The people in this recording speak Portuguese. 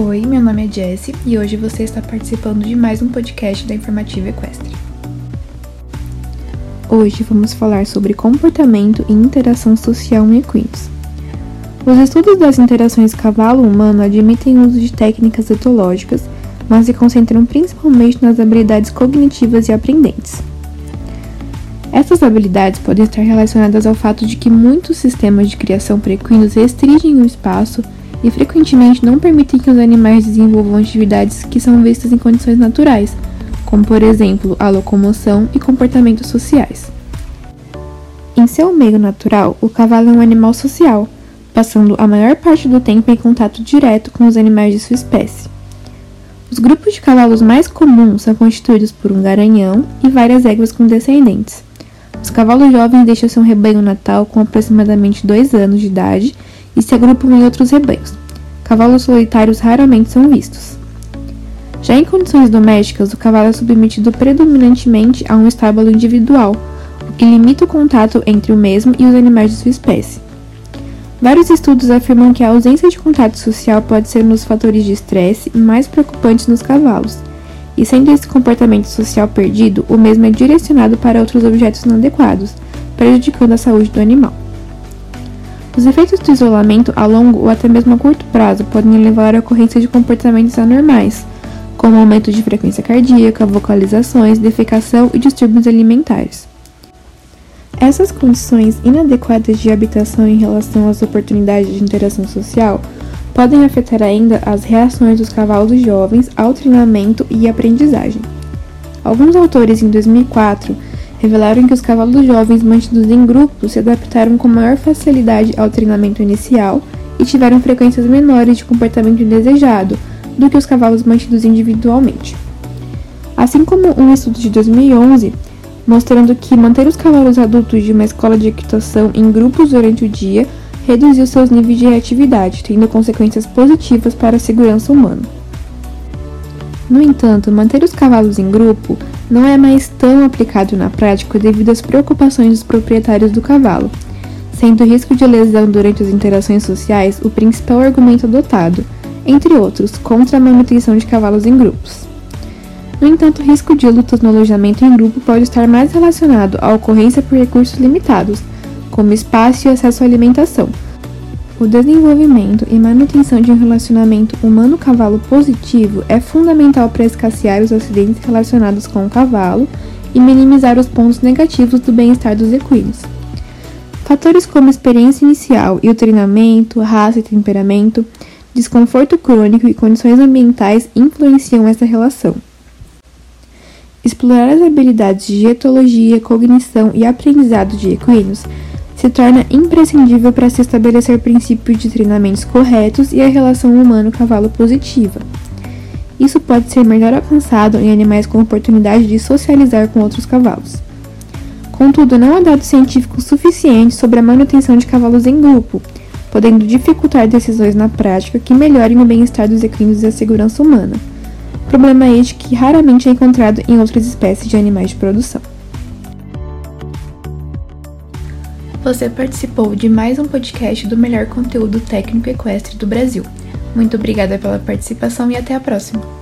Oi, meu nome é Jessie e hoje você está participando de mais um podcast da Informativa Equestre. Hoje vamos falar sobre comportamento e interação social em equinos. Os estudos das interações cavalo-humano admitem o uso de técnicas etológicas, mas se concentram principalmente nas habilidades cognitivas e aprendentes. Essas habilidades podem estar relacionadas ao fato de que muitos sistemas de criação para equinos restringem o espaço e frequentemente não permitem que os animais desenvolvam atividades que são vistas em condições naturais, como por exemplo a locomoção e comportamentos sociais. Em seu meio natural, o cavalo é um animal social, passando a maior parte do tempo em contato direto com os animais de sua espécie. Os grupos de cavalos mais comuns são constituídos por um garanhão e várias éguas com descendentes. Os cavalos jovens deixam seu rebanho natal com aproximadamente dois anos de idade e se agrupam em outros rebanhos. Cavalos solitários raramente são vistos. Já em condições domésticas, o cavalo é submetido predominantemente a um estábulo individual, o que limita o contato entre o mesmo e os animais de sua espécie. Vários estudos afirmam que a ausência de contato social pode ser um dos fatores de estresse mais preocupantes nos cavalos, e sendo esse comportamento social perdido, o mesmo é direcionado para outros objetos inadequados, prejudicando a saúde do animal. Os efeitos do isolamento a longo ou até mesmo a curto prazo podem levar à ocorrência de comportamentos anormais, como aumento de frequência cardíaca, vocalizações, defecação e distúrbios alimentares. Essas condições inadequadas de habitação em relação às oportunidades de interação social podem afetar ainda as reações dos cavalos jovens ao treinamento e aprendizagem. Alguns autores, em 2004, revelaram que os cavalos jovens mantidos em grupo se adaptaram com maior facilidade ao treinamento inicial e tiveram frequências menores de comportamento indesejado do que os cavalos mantidos individualmente. Assim como um estudo de 2011 mostrando que manter os cavalos adultos de uma escola de equitação em grupos durante o dia reduziu seus níveis de reatividade, tendo consequências positivas para a segurança humana. No entanto, manter os cavalos em grupo não é mais tão aplicado na prática devido às preocupações dos proprietários do cavalo, sendo o risco de lesão durante as interações sociais o principal argumento adotado, entre outros, contra a manutenção de cavalos em grupos. No entanto, o risco de lutas no alojamento em grupo pode estar mais relacionado à ocorrência por recursos limitados, como espaço e acesso à alimentação, o desenvolvimento e manutenção de um relacionamento humano-cavalo positivo é fundamental para escassear os acidentes relacionados com o cavalo e minimizar os pontos negativos do bem-estar dos equinos. Fatores como experiência inicial e o treinamento, raça e temperamento, desconforto crônico e condições ambientais influenciam essa relação. Explorar as habilidades de etologia, cognição e aprendizado de equinos se torna imprescindível para se estabelecer princípios de treinamentos corretos e a relação humano-cavalo positiva. Isso pode ser melhor alcançado em animais com oportunidade de socializar com outros cavalos. Contudo, não há dados científicos suficientes sobre a manutenção de cavalos em grupo, podendo dificultar decisões na prática que melhorem o bem-estar dos equinos e a segurança humana. Problema este que raramente é encontrado em outras espécies de animais de produção. Você participou de mais um podcast do melhor conteúdo técnico equestre do Brasil. Muito obrigada pela participação e até a próxima!